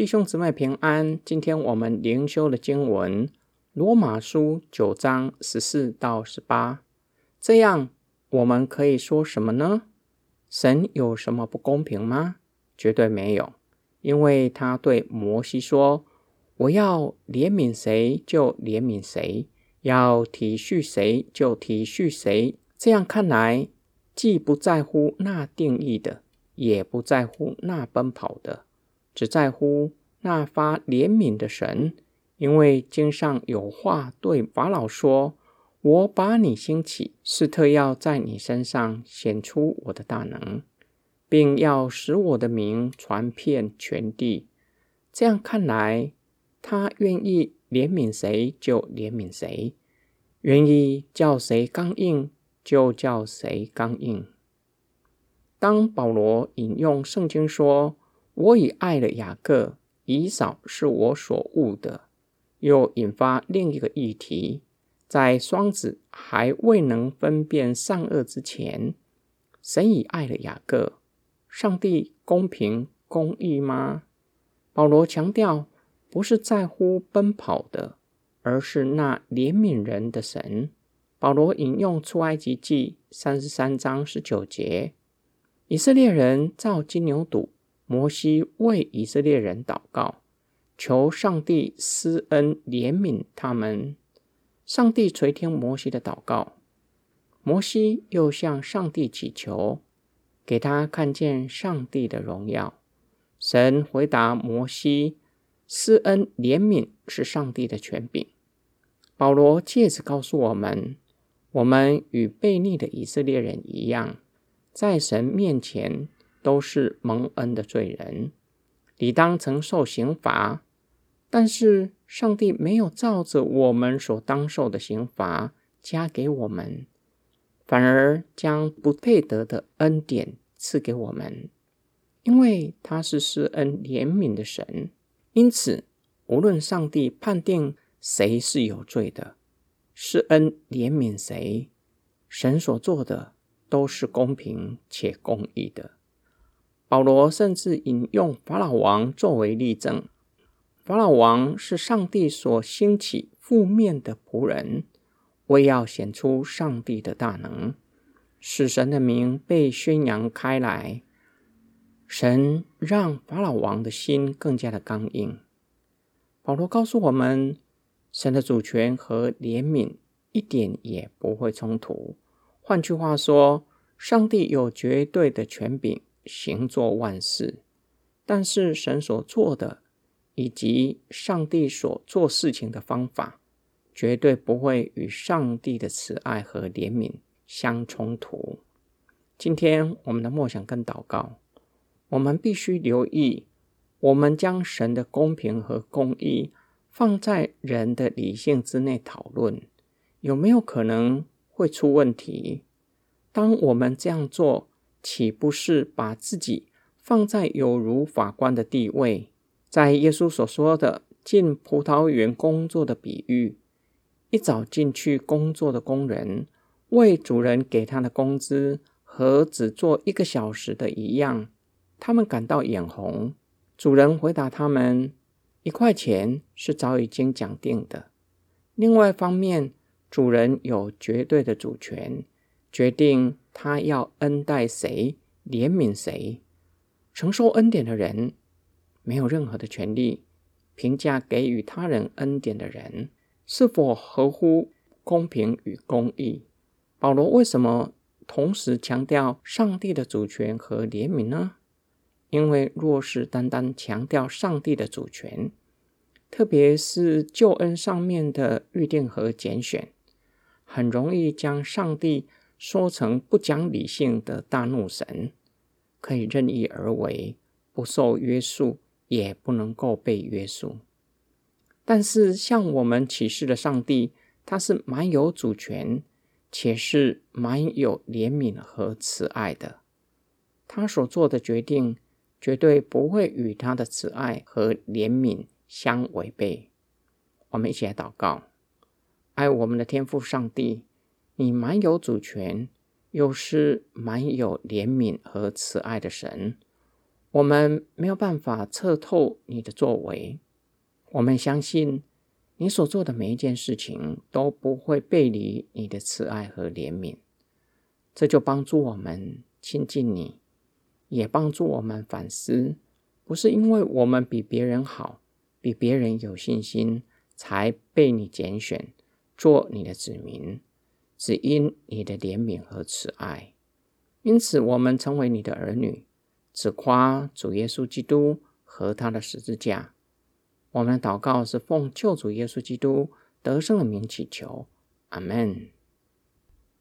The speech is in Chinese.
弟兄姊妹平安。今天我们灵修的经文《罗马书》九章十四到十八。这样，我们可以说什么呢？神有什么不公平吗？绝对没有，因为他对摩西说：“我要怜悯谁就怜悯谁，要体恤谁就体恤谁。”这样看来，既不在乎那定义的，也不在乎那奔跑的。只在乎那发怜悯的神，因为经上有话对法老说：“我把你兴起，是特要在你身上显出我的大能，并要使我的名传遍全地。”这样看来，他愿意怜悯谁就怜悯谁，愿意叫谁刚硬就叫谁刚硬。当保罗引用圣经说，我已爱了雅各，以扫是我所恶的。又引发另一个议题：在双子还未能分辨善恶之前，神已爱了雅各。上帝公平公义吗？保罗强调，不是在乎奔跑的，而是那怜悯人的神。保罗引用出埃及记三十三章十九节：以色列人造金牛犊。摩西为以色列人祷告，求上帝施恩怜悯他们。上帝垂听摩西的祷告，摩西又向上帝祈求，给他看见上帝的荣耀。神回答摩西：施恩怜悯是上帝的权柄。保罗借此告诉我们：我们与悖逆的以色列人一样，在神面前。都是蒙恩的罪人，理当承受刑罚。但是上帝没有照着我们所当受的刑罚加给我们，反而将不配得的恩典赐给我们，因为他是施恩怜悯的神。因此，无论上帝判定谁是有罪的，施恩怜悯谁，神所做的都是公平且公义的。保罗甚至引用法老王作为例证。法老王是上帝所兴起负面的仆人，为要显出上帝的大能，使神的名被宣扬开来。神让法老王的心更加的刚硬。保罗告诉我们，神的主权和怜悯一点也不会冲突。换句话说，上帝有绝对的权柄。行作万事，但是神所做的以及上帝所做事情的方法，绝对不会与上帝的慈爱和怜悯相冲突。今天我们的默想跟祷告，我们必须留意：我们将神的公平和公义放在人的理性之内讨论，有没有可能会出问题？当我们这样做，岂不是把自己放在有如法官的地位？在耶稣所说的进葡萄园工作的比喻，一早进去工作的工人为主人给他的工资和只做一个小时的一样，他们感到眼红。主人回答他们：一块钱是早已经讲定的。另外一方面，主人有绝对的主权。决定他要恩待谁，怜悯谁，承受恩典的人没有任何的权利评价给予他人恩典的人是否合乎公平与公义。保罗为什么同时强调上帝的主权和怜悯呢？因为若是单单强调上帝的主权，特别是救恩上面的预定和拣选，很容易将上帝。说成不讲理性的大怒神，可以任意而为，不受约束，也不能够被约束。但是，向我们启示的上帝，他是蛮有主权，且是蛮有怜悯和慈爱的。他所做的决定，绝对不会与他的慈爱和怜悯相违背。我们一起来祷告：爱我们的天父上帝。你蛮有主权，又是蛮有怜悯和慈爱的神。我们没有办法测透你的作为，我们相信你所做的每一件事情都不会背离你的慈爱和怜悯。这就帮助我们亲近你，也帮助我们反思：不是因为我们比别人好，比别人有信心，才被你拣选做你的子民，只因你的怜悯和慈爱。因此，我们成为你的儿女。只夸主耶稣基督和他的十字架。我们的祷告是奉救主耶稣基督得胜的名祈求，阿门。